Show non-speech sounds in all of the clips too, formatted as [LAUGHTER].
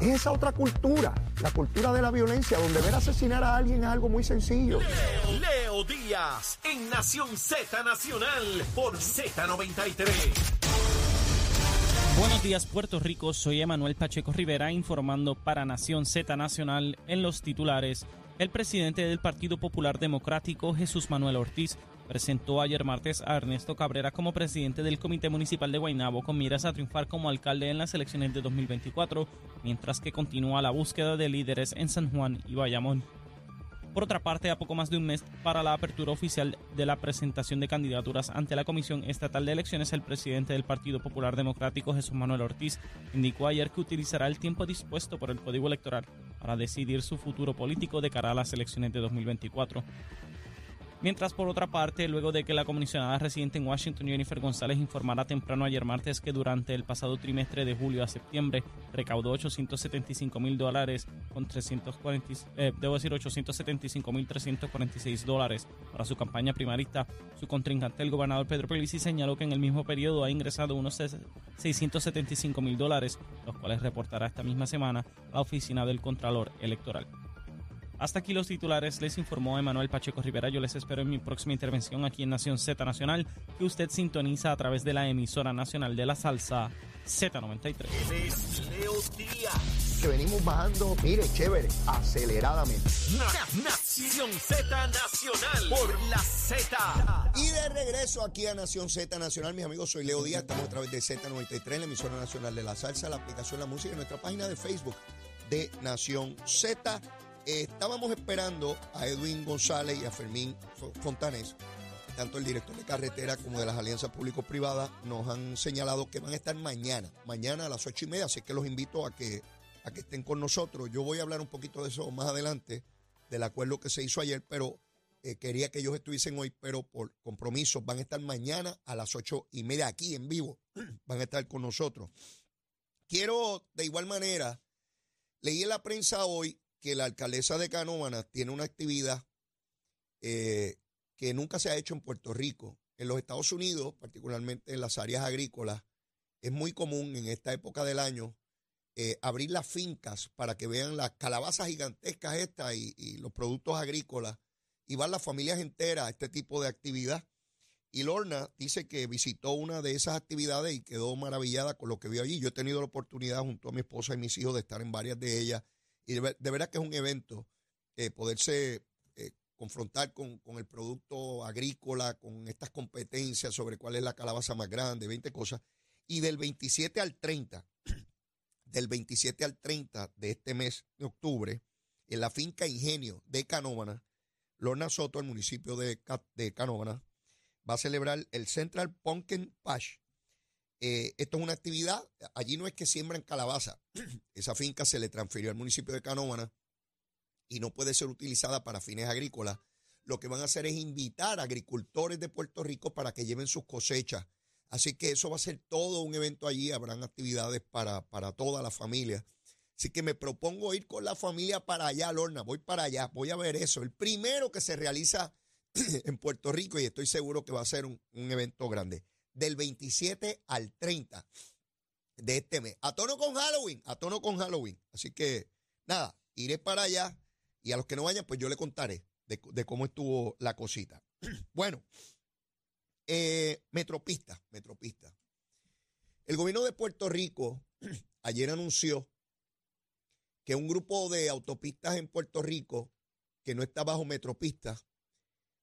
Es esa otra cultura, la cultura de la violencia, donde ver asesinar a alguien es algo muy sencillo. Leo, Leo Díaz en Nación Z Nacional por Z93. Buenos días Puerto Rico, soy Emanuel Pacheco Rivera informando para Nación Z Nacional en los titulares. El presidente del Partido Popular Democrático, Jesús Manuel Ortiz, presentó ayer martes a Ernesto Cabrera como presidente del Comité Municipal de Guaynabo con miras a triunfar como alcalde en las elecciones de 2024, mientras que continúa la búsqueda de líderes en San Juan y Bayamón. Por otra parte, a poco más de un mes para la apertura oficial de la presentación de candidaturas ante la Comisión Estatal de Elecciones, el presidente del Partido Popular Democrático, Jesús Manuel Ortiz, indicó ayer que utilizará el tiempo dispuesto por el Código Electoral para decidir su futuro político de cara a las elecciones de 2024. Mientras, por otra parte, luego de que la comisionada residente en Washington, Jennifer González, informara temprano ayer martes que durante el pasado trimestre de julio a septiembre recaudó 875 mil dólares con 340, eh, debo decir 875 mil 346 dólares para su campaña primarista, su contrincante, el gobernador Pedro Pelici, señaló que en el mismo periodo ha ingresado unos 675 mil dólares, los cuales reportará esta misma semana la oficina del Contralor Electoral. Hasta aquí los titulares, les informó Emanuel Pacheco Rivera. Yo les espero en mi próxima intervención aquí en Nación Z Nacional, que usted sintoniza a través de la emisora nacional de la salsa Z93. Leo Díaz. Que venimos bajando, mire, chévere, aceleradamente. Nación Z Nacional por la Z. Y de regreso aquí a Nación Z Nacional, mis amigos, soy Leo Díaz, estamos a través de Z93, la emisora nacional de la salsa, la aplicación La Música y nuestra página de Facebook de Nación Z. Estábamos esperando a Edwin González y a Fermín Fontanés, tanto el director de carretera como de las alianzas público-privadas, nos han señalado que van a estar mañana, mañana a las ocho y media, así que los invito a que, a que estén con nosotros. Yo voy a hablar un poquito de eso más adelante, del acuerdo que se hizo ayer, pero eh, quería que ellos estuviesen hoy, pero por compromiso van a estar mañana a las ocho y media aquí en vivo, [CLEARS THROAT] van a estar con nosotros. Quiero de igual manera, leí en la prensa hoy que la alcaldesa de Canóvanas tiene una actividad eh, que nunca se ha hecho en Puerto Rico. En los Estados Unidos, particularmente en las áreas agrícolas, es muy común en esta época del año eh, abrir las fincas para que vean las calabazas gigantescas estas y, y los productos agrícolas y van las familias enteras a este tipo de actividad. Y Lorna dice que visitó una de esas actividades y quedó maravillada con lo que vio allí. Yo he tenido la oportunidad junto a mi esposa y mis hijos de estar en varias de ellas y de, verdad que es un evento eh, poderse eh, confrontar con, el producto agrícola, con estas competencias sobre cuál es la calabaza más grande, 20 cosas. Y del 27 al 30, [CLEARS THROAT] del 27 al 30 de este mes de octubre, en la finca Ingenio de Canóvana, Lorna Soto, el municipio de, de Canóvana, va a celebrar el Central Pumpkin Pash, eh, esto es una actividad, allí no es que siembran calabaza, [CLEARS THROAT] esa finca se le transfirió al municipio de Canóvana y no puede ser utilizada para fines agrícolas. Lo que van a hacer es invitar a agricultores de Puerto Rico para que lleven sus cosechas. Así que eso va a ser todo un evento allí, habrán actividades para, para toda la familia. Así que me propongo ir con la familia para allá, Lorna, voy para allá, voy a ver eso. El primero que se realiza [CLEARS THROAT] en Puerto Rico y estoy seguro que va a ser un evento grande del 27 al 30 de este mes. A tono con Halloween, a tono con Halloween. Así que, nada, iré para allá y a los que no vayan, pues yo le contaré de, cómo estuvo la cosita. [CLEARS THROAT] bueno, eh, Metropista, Metropista. El gobierno de Puerto Rico [CLEARS THROAT] ayer anunció que un grupo de autopistas en Puerto Rico que no está bajo Metropista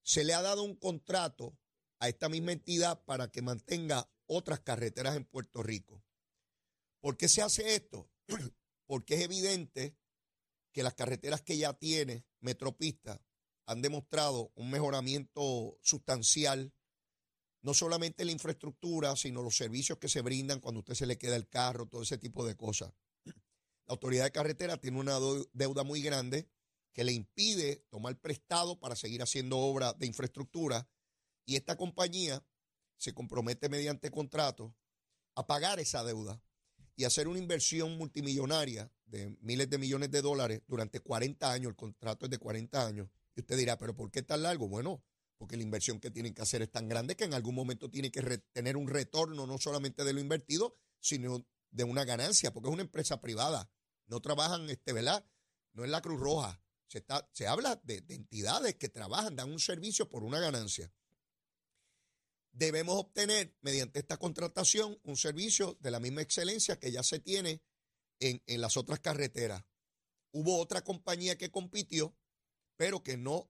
se le ha dado un contrato a esta misma entidad para que mantenga otras carreteras en Puerto Rico. ¿Por qué se hace esto? [CLEARS THROAT] Porque es evidente que las carreteras que ya tiene Metropista han demostrado un mejoramiento sustancial, no solamente en la infraestructura, sino los servicios que se brindan cuando usted se le queda el carro, todo ese tipo de cosas. [CLEARS THROAT] La autoridad de carretera tiene una deuda muy grande que le impide tomar prestado para seguir haciendo obra de infraestructura y esta compañía se compromete mediante contrato a pagar esa deuda y hacer una inversión multimillonaria de miles de millones de dólares durante 40 años. El contrato es de 40 años. Y usted dirá, ¿pero por qué tan largo? Bueno, porque la inversión que tienen que hacer es tan grande que en algún momento tiene que tener un retorno no solamente de lo invertido, sino de una ganancia, porque es una empresa privada. No trabajan, este, ¿verdad? No es la Cruz Roja. Se, está, se habla de, de entidades que trabajan, dan un servicio por una ganancia. Debemos obtener, mediante esta contratación, un servicio de la misma excelencia que ya se tiene en, en las otras carreteras. Hubo otra compañía que compitió, pero que no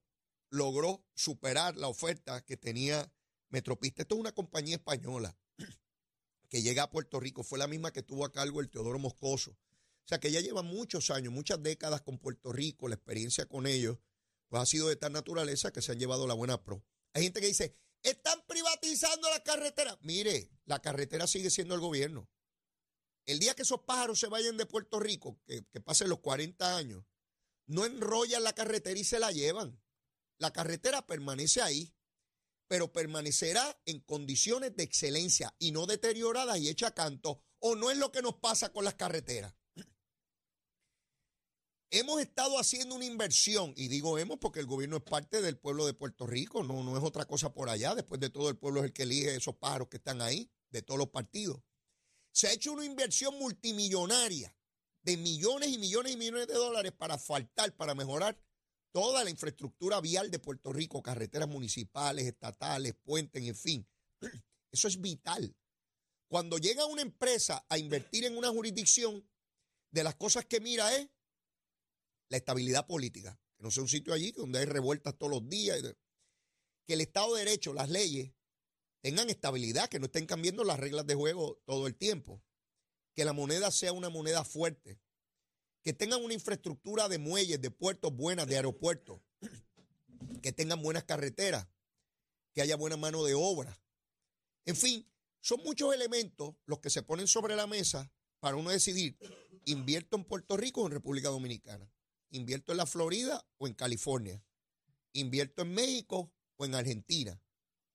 logró superar la oferta que tenía Metropista. Esto es una compañía española [CLEARS THROAT] que llega a Puerto Rico. Fue la misma que tuvo a cargo el Teodoro Moscoso. O sea que ya lleva muchos años, muchas décadas con Puerto Rico, la experiencia con ellos, pues ha sido de tal naturaleza que se han llevado la buena pro. Hay gente que dice, están privatizando la carretera. Mire, la carretera sigue siendo el gobierno. El día que esos pájaros se vayan de Puerto Rico, que, que pasen los 40 años, no enrollan la carretera y se la llevan. La carretera permanece ahí, pero permanecerá en condiciones de excelencia y no deteriorada y hecha canto. O no es lo que nos pasa con las carreteras. Hemos estado haciendo una inversión, y digo hemos porque el gobierno es parte del pueblo de Puerto Rico, no, no es otra cosa por allá. Después de todo, el pueblo es el que elige esos pájaros que están ahí, de todos los partidos. Se ha hecho una inversión multimillonaria de millones y millones y millones de dólares para asfaltar, para mejorar toda la infraestructura vial de Puerto Rico, carreteras municipales, estatales, puentes, en fin. [CLEARS THROAT] Eso es vital. Cuando llega una empresa a invertir en una jurisdicción, de las cosas que mira es la estabilidad política, que no sea un sitio allí donde hay revueltas todos los días, que el Estado de Derecho, las leyes, tengan estabilidad, que no estén cambiando las reglas de juego todo el tiempo, que la moneda sea una moneda fuerte, que tengan una infraestructura de muelles, de puertos buenas, de aeropuertos, que tengan buenas carreteras, que haya buena mano de obra. En fin, son muchos elementos los que se ponen sobre la mesa para uno decidir, invierto en Puerto Rico o en República Dominicana. Invierto en la Florida o en California. Invierto en México o en Argentina.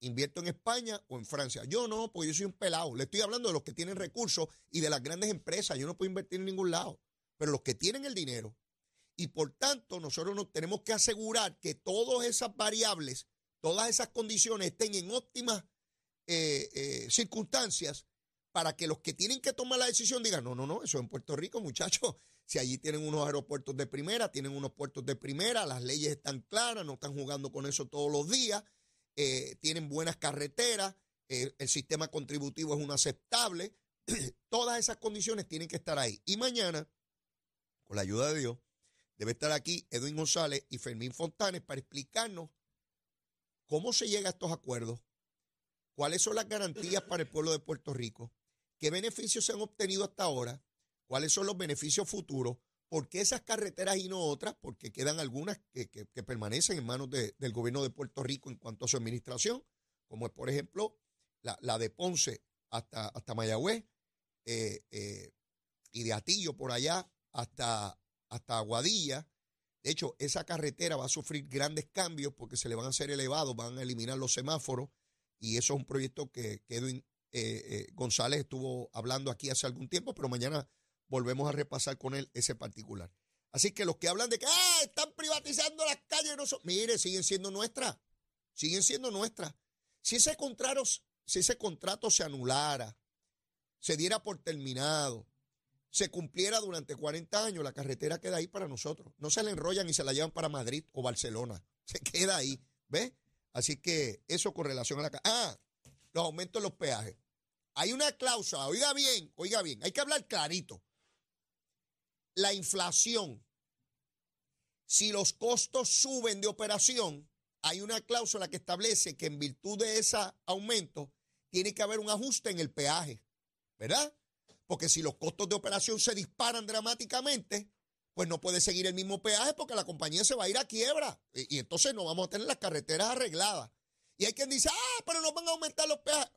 Invierto en España o en Francia. Yo no, porque yo soy un pelado. Le estoy hablando de los que tienen recursos y de las grandes empresas. Yo no puedo invertir en ningún lado. Pero los que tienen el dinero. Y por tanto, nosotros nos tenemos que asegurar que todas esas variables, todas esas condiciones estén en óptimas eh, eh, circunstancias para que los que tienen que tomar la decisión digan, no, no, no, eso en Puerto Rico, muchachos, si allí tienen unos aeropuertos de primera, tienen unos puertos de primera, las leyes están claras, no están jugando con eso todos los días, eh, tienen buenas carreteras, eh, el sistema contributivo es un aceptable, [CLEARS THROAT] todas esas condiciones tienen que estar ahí. Y mañana, con la ayuda de Dios, debe estar aquí Edwin González y Fermín Fontanes para explicarnos cómo se llega a estos acuerdos, cuáles son las garantías para el pueblo de Puerto Rico, qué beneficios se han obtenido hasta ahora cuáles son los beneficios futuros, por qué esas carreteras y no otras, porque quedan algunas que, permanecen en manos del gobierno de Puerto Rico en cuanto a su administración, como es, por ejemplo, la, de Ponce hasta, hasta Mayagüez eh, eh, y de Atillo por allá hasta, hasta Aguadilla. De hecho, esa carretera va a sufrir grandes cambios porque se le van a hacer elevados, van a eliminar los semáforos y eso es un proyecto que, Edwin eh, González estuvo hablando aquí hace algún tiempo, pero mañana volvemos a repasar con él ese particular. Así que los que hablan de que ah, están privatizando las calles, no son, mire, siguen siendo nuestras, siguen siendo nuestras. Si ese contrato, si ese contrato se anulara, se diera por terminado, se cumpliera durante 40 años, la carretera queda ahí para nosotros. No se la enrollan y se la llevan para Madrid o Barcelona. [LAUGHS] Se queda ahí, ¿ves? Así que eso con relación a la... Ah, los aumentos de los peajes. Hay una cláusula, oiga bien, oiga bien, hay que hablar clarito la inflación, si los costos suben de operación, hay una cláusula que establece que en virtud de ese aumento tiene que haber un ajuste en el peaje, ¿verdad? Porque si los costos de operación se disparan dramáticamente, pues no puede seguir el mismo peaje porque la compañía se va a ir a quiebra y, entonces no vamos a tener las carreteras arregladas. Y hay quien dice, ah, pero no van a aumentar los peajes.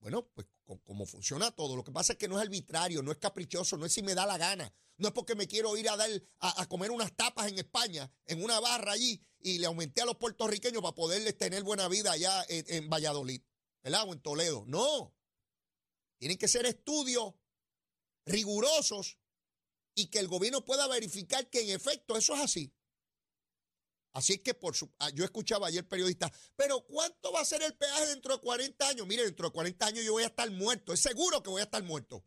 Bueno, pues como funciona todo. Lo que pasa es que no es arbitrario, no es caprichoso, no es si me da la gana. No es porque me quiero ir a dar a, comer unas tapas en España, en una barra allí, y le aumenté a los puertorriqueños para poderles tener buena vida allá en, Valladolid, ¿verdad? O en Toledo. No. Tienen que ser estudios rigurosos y que el gobierno pueda verificar que en efecto eso es así. Así que por su, ah, yo escuchaba ayer periodista, pero ¿cuánto va a ser el peaje dentro de 40 años? Mire, dentro de 40 años yo voy a estar muerto, es seguro que voy a estar muerto.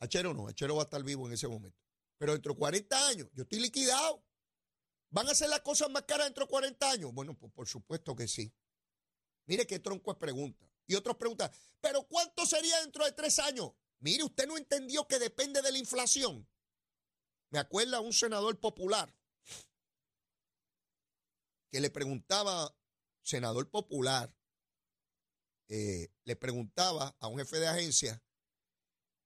Achero no, Achero va a estar vivo en ese momento. Pero dentro de 40 años, yo estoy liquidado. ¿Van a hacer las cosas más caras dentro de 40 años? Bueno, pues por supuesto que sí. Mire qué tronco es pregunta. Y otros preguntan, ¿pero cuánto sería dentro de tres años? Mire, usted no entendió que depende de la inflación. Me acuerda un senador popular que le preguntaba, senador popular, eh, le preguntaba a un jefe de agencia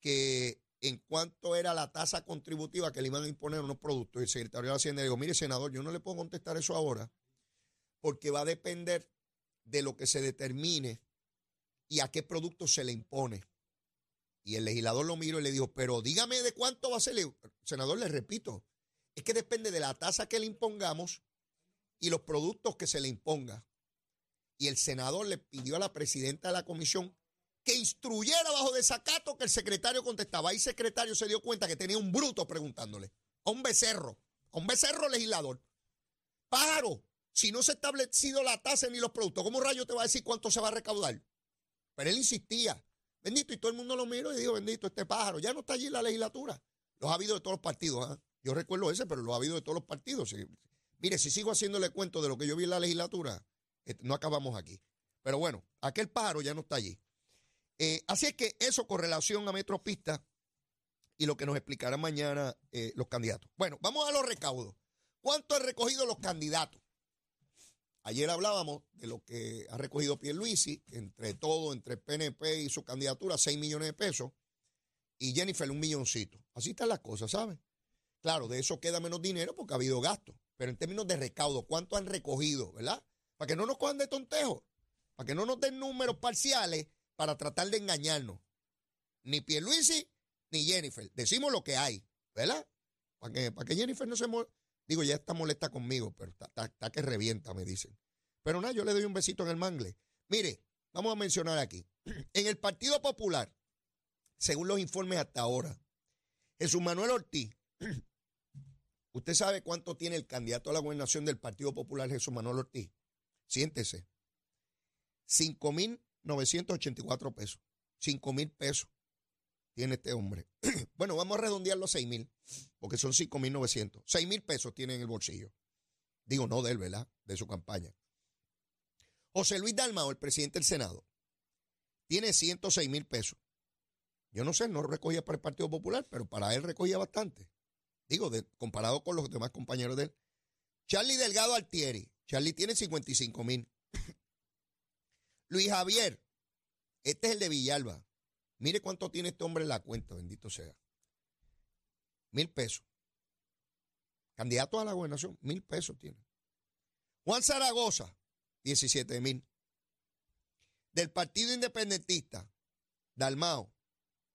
que en cuánto era la tasa contributiva que le iban a imponer a unos productos. Y el secretario de Hacienda dijo, mire, senador, yo no le puedo contestar eso ahora porque va a depender de lo que se determine y a qué producto se le impone. Y el legislador lo miró y le dijo, pero dígame de cuánto va a ser. senador, le repito, es que depende de la tasa que le impongamos y los productos que se le imponga. Y el senador le pidió a la presidenta de la comisión que instruyera bajo desacato que el secretario contestaba. Ahí el secretario se dio cuenta que tenía un bruto preguntándole, a un becerro, a un becerro legislador. Pájaro, si no se ha establecido la tasa ni los productos, ¿cómo rayo te va a decir cuánto se va a recaudar? Pero él insistía, bendito, y todo el mundo lo miró y dijo, bendito, este pájaro, ya no está allí en la legislatura. Los ha habido de todos los partidos. ¿ah? Yo recuerdo ese, pero lo ha habido de todos los partidos. Mire, si sigo haciéndole cuento de lo que yo vi en la legislatura, este, no acabamos aquí. Pero bueno, aquel pájaro ya no está allí. Eh, así es que eso con relación a Metropista y lo que nos explicarán mañana eh, los candidatos. Bueno, vamos a los recaudos. ¿Cuánto han recogido los candidatos? Ayer hablábamos de lo que ha recogido Pierluisi, entre todo, entre PNP y su candidatura, 6 millones de pesos, y Jennifer un milloncito. Así están las cosas, ¿saben? Claro, de eso queda menos dinero porque ha habido gasto, pero en términos de recaudo, ¿cuánto han recogido, verdad? Para que no nos cojan de tontejo, para que no nos den números parciales para tratar de engañarnos. Ni Pierluisi ni Jennifer. Decimos lo que hay, ¿verdad? Para que, Jennifer no se, Digo, ya está molesta conmigo, pero está, que revienta, me dicen. Pero nada, yo le doy un besito en el mangle. Mire, vamos a mencionar aquí. [CLEARS THROAT] En el Partido Popular, según los informes hasta ahora, Jesús Manuel Ortiz, [CLEARS THROAT] ¿usted sabe cuánto tiene el candidato a la gobernación del Partido Popular, Jesús Manuel Ortiz? Siéntese. 5.984 pesos. 5.000 pesos tiene este hombre. [CLEARS THROAT] bueno, vamos a redondearlo a 6 mil, porque son 5 mil 900. 6 mil pesos tiene en el bolsillo. Digo, no de él, ¿verdad? De su campaña. José Luis Dalmao, el presidente del Senado, tiene 106 mil pesos. Yo no sé, no recogía para el Partido Popular, pero para él recogía bastante. Digo, comparado con los demás compañeros de él. Charlie Delgado Altieri. Charlie tiene 55 mil. [LAUGHS] Luis Javier. Este es el de Villalba. Mire cuánto tiene este hombre en la cuenta, bendito sea. Mil pesos. Candidato a la gobernación, mil pesos tiene. Juan Zaragoza, 17 mil. Del Partido Independentista, Dalmao,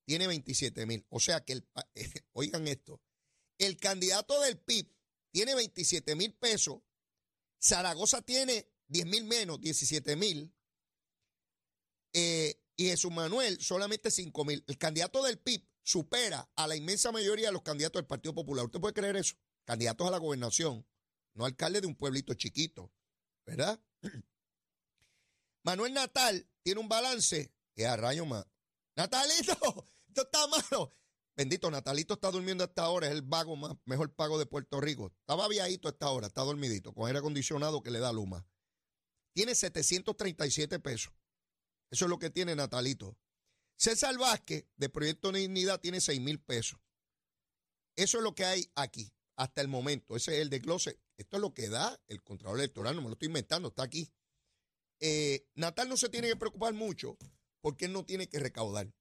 tiene 27 mil. O sea que, el, [LAUGHS] oigan esto, el candidato del PIB tiene 27 mil pesos, Zaragoza tiene 10 mil menos, 17 mil. Eh, y Jesús Manuel solamente 5 mil. El candidato del PIB supera a la inmensa mayoría de los candidatos del Partido Popular. ¿Usted puede creer eso? Candidatos a la gobernación, no alcalde de un pueblito chiquito, ¿verdad? [CLEARS THROAT] Manuel Natal tiene un balance que a más. Natalito, [LAUGHS] esto está malo. Bendito, Natalito está durmiendo hasta ahora, es el vago más, mejor pago de Puerto Rico. Estaba viejito hasta ahora, está dormidito, con aire acondicionado que le da luma. Tiene 737 pesos. Eso es lo que tiene Natalito. César Vázquez, de Proyecto Dignidad, tiene 6 mil pesos. Eso es lo que hay aquí, hasta el momento. Ese es el desglose. Esto es lo que da el Contralor Electoral, no me lo estoy inventando, está aquí. Eh, Natal no se tiene que preocupar mucho porque él no tiene que recaudar.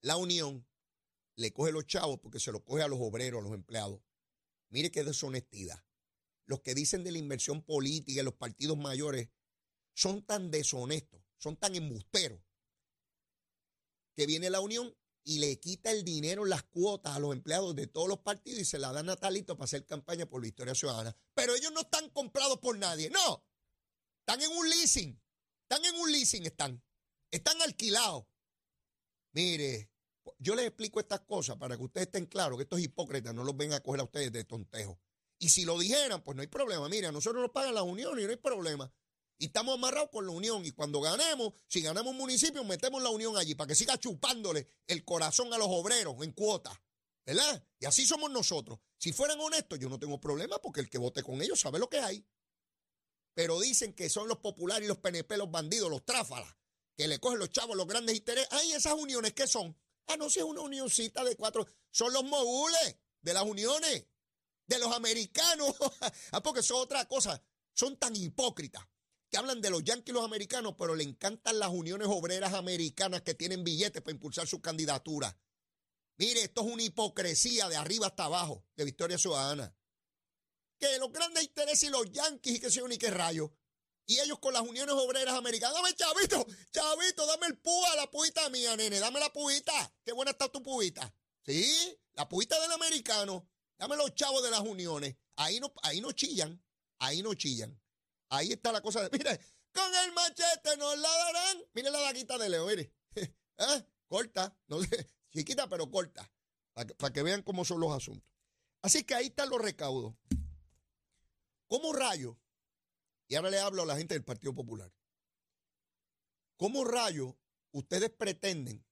La Unión le coge los chavos porque se los coge a los obreros, a los empleados. Mire qué deshonestidad. Los que dicen de la inversión política en los partidos mayores son tan deshonestos son tan embusteros que viene la Unión y le quita el dinero, las cuotas a los empleados de todos los partidos y se la da a Natalito para hacer campaña por la historia ciudadana. Pero ellos no están comprados por nadie, no. Están en un leasing. Están en un leasing, están. Están alquilados. Mire, yo les explico estas cosas para que ustedes estén claros que estos hipócritas no los ven a coger a ustedes de tontejo. Y si lo dijeran, pues no hay problema. Mire, a nosotros nos pagan las uniones y no hay problema. Y estamos amarrados con la unión. Y cuando ganemos, si ganamos un municipio, metemos la unión allí para que siga chupándole el corazón a los obreros en cuota. ¿Verdad? Y así somos nosotros. Si fueran honestos, yo no tengo problema porque el que vote con ellos sabe lo que hay. Pero dicen que son los populares y los PNP los bandidos, los tráfalas, que le cogen los chavos los grandes intereses. Ay, esas uniones, ¿qué son? Ah, no, si es una unioncita de cuatro. Son los mogules de las uniones, de los americanos. [LAUGHS] ah, porque eso es otra cosa. Son tan hipócritas que hablan de los yanquis y los americanos, pero le encantan las uniones obreras americanas que tienen billetes para impulsar sus candidaturas. Mire, esto es una hipocresía de arriba hasta abajo de Victoria Ciudadana. Que los grandes intereses y los yanquis y que se ni qué rayo. Y ellos con las uniones obreras americanas. Dame, chavito, chavito, dame el púa, la puita mía, nene. Dame la puita. Qué buena está tu puita. Sí, la puita del americano. Dame los chavos de las uniones. Ahí no, ahí no chillan. Ahí no chillan. Ahí está la cosa. De, mire, con el machete nos la darán. Mire la daguita de Leo, mire. [LAUGHS] ¿Eh? Corta. [LAUGHS] Chiquita pero corta, para que, vean cómo son los asuntos. Así que ahí están los recaudos. ¿Cómo rayo? Y ahora le hablo a la gente del Partido Popular. ¿Cómo rayo ustedes pretenden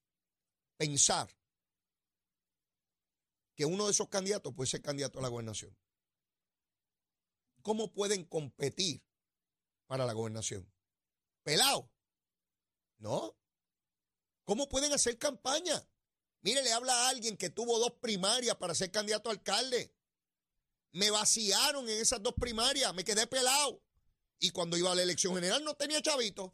pensar que uno de esos candidatos puede ser candidato a la gobernación? ¿Cómo pueden competir para la gobernación? Pelado. ¿No? ¿Cómo pueden hacer campaña? Mire, le habla a alguien que tuvo dos primarias para ser candidato a alcalde. Me vaciaron en esas dos primarias, me quedé pelado. Y cuando iba a la elección general no tenía chavito.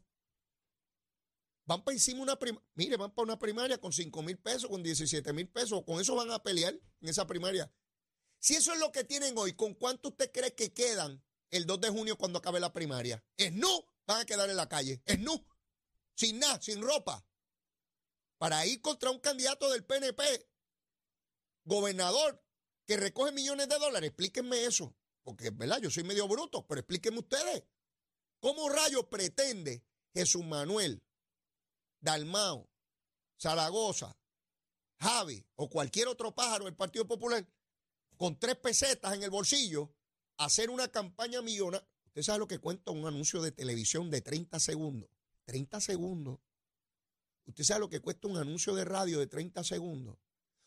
Van para encima una primaria. Mire, van para una primaria con 5 mil pesos, con 17 mil pesos. Con eso van a pelear en esa primaria. Si eso es lo que tienen hoy, ¿con cuánto usted cree que quedan el 2 de junio cuando acabe la primaria? Es no, van a quedar en la calle. Es no. Sin nada, sin ropa para ir contra un candidato del PNP, gobernador, que recoge millones de dólares. Explíquenme eso, porque verdad, yo soy medio bruto, pero explíquenme ustedes. ¿Cómo rayos pretende Jesús Manuel, Dalmao, Zaragoza, Javi o cualquier otro pájaro del Partido Popular con tres pesetas en el bolsillo hacer una campaña millonaria? Usted sabe lo que cuenta un anuncio de televisión de 30 segundos. 30 segundos Usted sabe lo que cuesta un anuncio de radio de 30 segundos.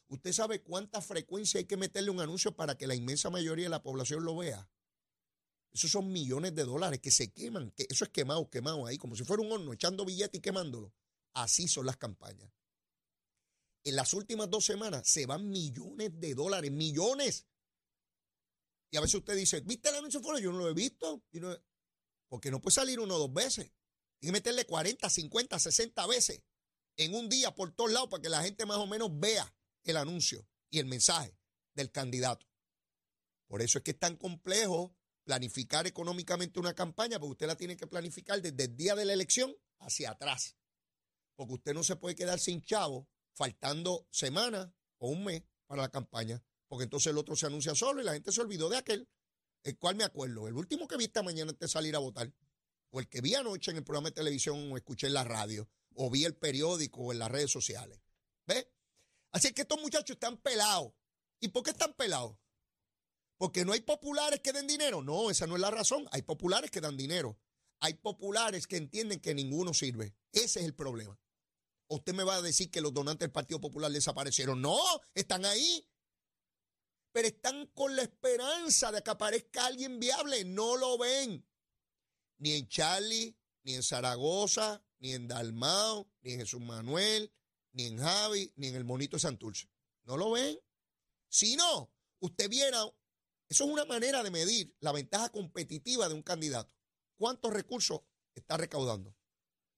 Usted sabe cuánta frecuencia hay que meterle un anuncio para que la inmensa mayoría de la población lo vea. Esos son millones de dólares que se queman, que eso es quemado, quemado ahí, como si fuera un horno, echando billetes y quemándolo. Así son las campañas. En las últimas dos semanas se van millones de dólares, millones. Y a veces usted dice, ¿viste el anuncio fuera? Yo no lo he visto. porque no puede salir uno o dos veces. Hay que meterle 40, 50, 60 veces en un día por todos lados para que la gente más o menos vea el anuncio y el mensaje del candidato. Por eso es que es tan complejo planificar económicamente una campaña, porque usted la tiene que planificar desde el día de la elección hacia atrás. Porque usted no se puede quedar sin chavo faltando semanas o un mes para la campaña, porque entonces el otro se anuncia solo y la gente se olvidó de aquel, el cual me acuerdo, el último que vi esta mañana antes de salir a votar, o el que vi anoche en el programa de televisión o escuché en la radio, o vi el periódico o en las redes sociales. ¿Ves? Así que estos muchachos están pelados. ¿Y por qué están pelados? Porque no hay populares que den dinero. No, esa no es la razón. Hay populares que dan dinero. Hay populares que entienden que ninguno sirve. Ese es el problema. Usted me va a decir que los donantes del Partido Popular desaparecieron. No, están ahí. Pero están con la esperanza de que aparezca alguien viable. No lo ven. Ni en Charlie, ni en Zaragoza, ni en Dalmao, ni en Jesús Manuel, ni en Javi, ni en el monito de Santurce. ¿No lo ven? Si no, usted viera, eso es una manera de medir la ventaja competitiva de un candidato. ¿Cuántos recursos está recaudando?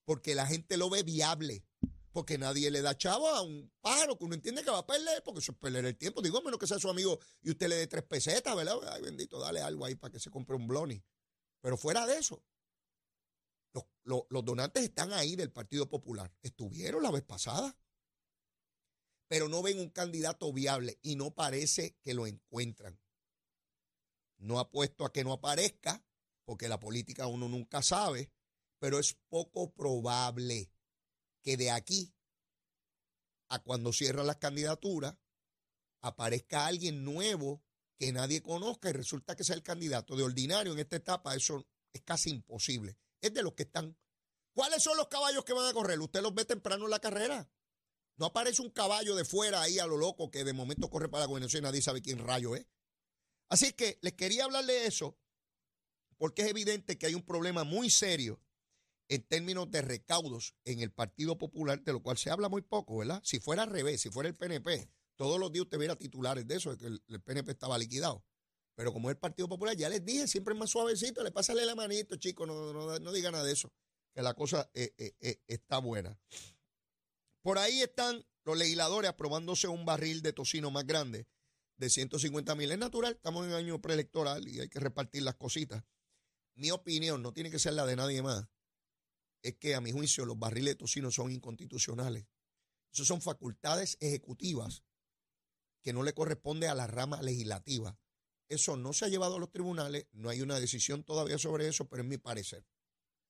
Porque la gente lo ve viable. Porque nadie le da chavo a un pájaro que uno entiende que va a perder, porque eso es perder el tiempo. Digo, menos que sea su amigo y usted le dé tres pesetas, ¿verdad? Ay, bendito, dale algo ahí para que se compre un bloni. Pero fuera de eso, los, donantes están ahí del Partido Popular. Estuvieron la vez pasada. Pero no ven un candidato viable y no parece que lo encuentran. No apuesto a que no aparezca, porque la política uno nunca sabe, pero es poco probable que de aquí a cuando cierran las candidaturas aparezca alguien nuevo que nadie conozca y resulta que sea el candidato. De ordinario en esta etapa eso es casi imposible es de los que están. ¿Cuáles son los caballos que van a correr? Usted los ve temprano en la carrera. No aparece un caballo de fuera ahí a lo loco que de momento corre para la gobernación y nadie sabe quién rayo es. Así que les quería hablar de eso porque es evidente que hay un problema muy serio en términos de recaudos en el Partido Popular, de lo cual se habla muy poco, ¿verdad? Si fuera al revés, si fuera el PNP, todos los días usted viera titulares de eso, de que el, PNP estaba liquidado. Pero como es el Partido Popular, ya les dije, siempre es más suavecito, le pásale la manito, chicos, no, no, no diga nada de eso, que la cosa eh, eh, eh, está buena. Por ahí están los legisladores aprobándose un barril de tocino más grande de 150 mil. Es natural, estamos en año preelectoral y hay que repartir las cositas. Mi opinión, no tiene que ser la de nadie más, es que a mi juicio los barriles de tocino son inconstitucionales. Esas son facultades ejecutivas que no le corresponde a la rama legislativa. Eso no se ha llevado a los tribunales, no hay una decisión todavía sobre eso, pero es mi parecer.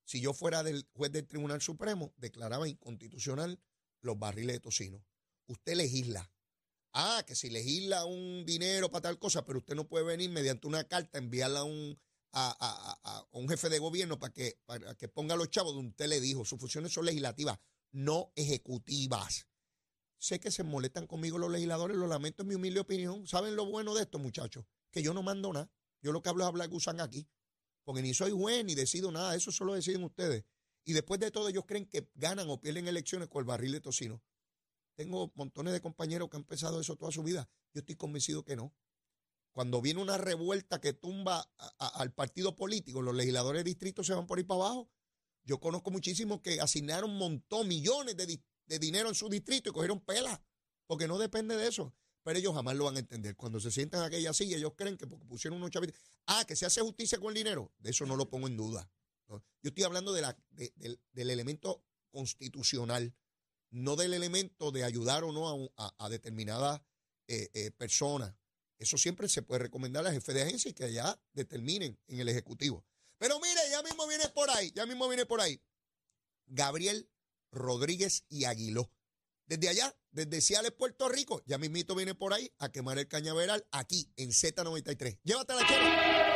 Si yo fuera del juez del Tribunal Supremo, declaraba inconstitucional los barriles de tocino. Usted legisla. Ah, que si legisla un dinero para tal cosa, pero usted no puede venir mediante una carta, enviarla a un, a, un jefe de gobierno para que, para que ponga los chavos donde usted le dijo. Sus funciones son legislativas, no ejecutivas. Sé que se molestan conmigo los legisladores, lo lamento en mi humilde opinión. ¿Saben lo bueno de esto, muchachos? Que yo no mando nada. Yo lo que hablo es hablar usan aquí. Porque ni soy juez ni decido nada. Eso solo deciden ustedes. Y después de todo, ellos creen que ganan o pierden elecciones con el barril de tocino. Tengo montones de compañeros que han pensado eso toda su vida. Yo estoy convencido que no. Cuando viene una revuelta que tumba al partido político, los legisladores de distrito se van por ahí para abajo. Yo conozco muchísimos que asignaron montón, millones de, de dinero en su distrito y cogieron pelas, porque no depende de eso. Pero ellos jamás lo van a entender. Cuando se sientan en aquella silla, ellos creen que porque pusieron unos chavitos. Ah, que se hace justicia con el dinero. De eso no lo pongo en duda. Yo estoy hablando de la, del elemento constitucional, no del elemento de ayudar o no a, a, determinadas eh, eh, personas. Eso siempre se puede recomendar al jefe de agencia y que allá determinen en el Ejecutivo. Pero mire, ya mismo viene por ahí, ya mismo viene por ahí. Gabriel Rodríguez y Aguiló. Desde allá, desde Ciales, Puerto Rico, ya mismito viene por ahí a quemar el cañaveral aquí en Z93. Llévatela, chero.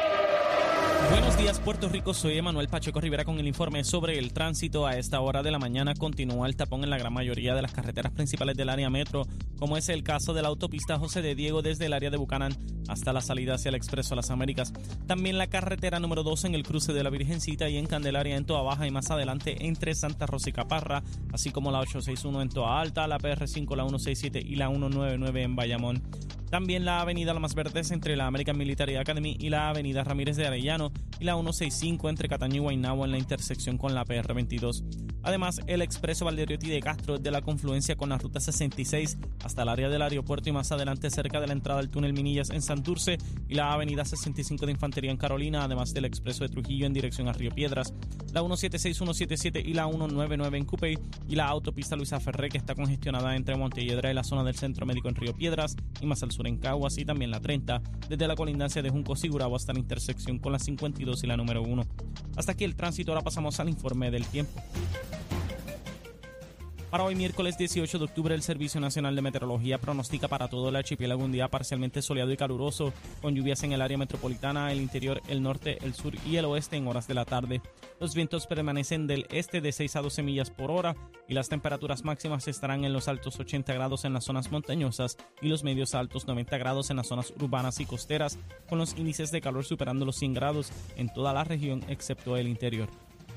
Buenos días, Puerto Rico. Soy Emanuel Pacheco Rivera con el informe sobre el tránsito. A esta hora de la mañana continúa el tapón en la gran mayoría de las carreteras principales del área metro, como es el caso de la autopista José de Diego desde el área de Bucanán hasta la salida hacia el Expreso Las Américas. También la carretera número 2 en el cruce de la Virgencita y en Candelaria en Toa Baja y más adelante entre Santa Rosa y Caparra, así como la 861 en Toa Alta, la PR5, la 167 y la 199 en Bayamón. También la avenida La Verdes entre la American Military Academy y la avenida Ramírez de Arellano y la 165 entre Cataño y Guaynabo en la intersección con la PR22. Además, el expreso Valderiotti de Castro de la confluencia con la ruta 66 hasta el área del aeropuerto y más adelante cerca de la entrada del túnel Minillas en Santurce y la avenida 65 de Infantería en Carolina, además del expreso de Trujillo en dirección a Río Piedras, la 176, 177 y la 199 en Cupey y la autopista Luisa Ferré que está congestionada entre Montelledra y la zona del Centro Médico en Río Piedras y más al sur en Caguas y también la 30 desde la colindancia de Junco Sigurabo hasta la intersección con la 52 y la número 1. Hasta aquí el tránsito, ahora pasamos al informe del tiempo. Para hoy miércoles 18 de octubre el Servicio Nacional de Meteorología pronostica para todo el archipiélago un día parcialmente soleado y caluroso, con lluvias en el área metropolitana, el interior, el norte, el sur y el oeste en horas de la tarde. Los vientos permanecen del este de 6 a 12 millas por hora y las temperaturas máximas estarán en los altos 80 grados en las zonas montañosas y los medios altos 90 grados en las zonas urbanas y costeras, con los índices de calor superando los 100 grados en toda la región excepto el interior.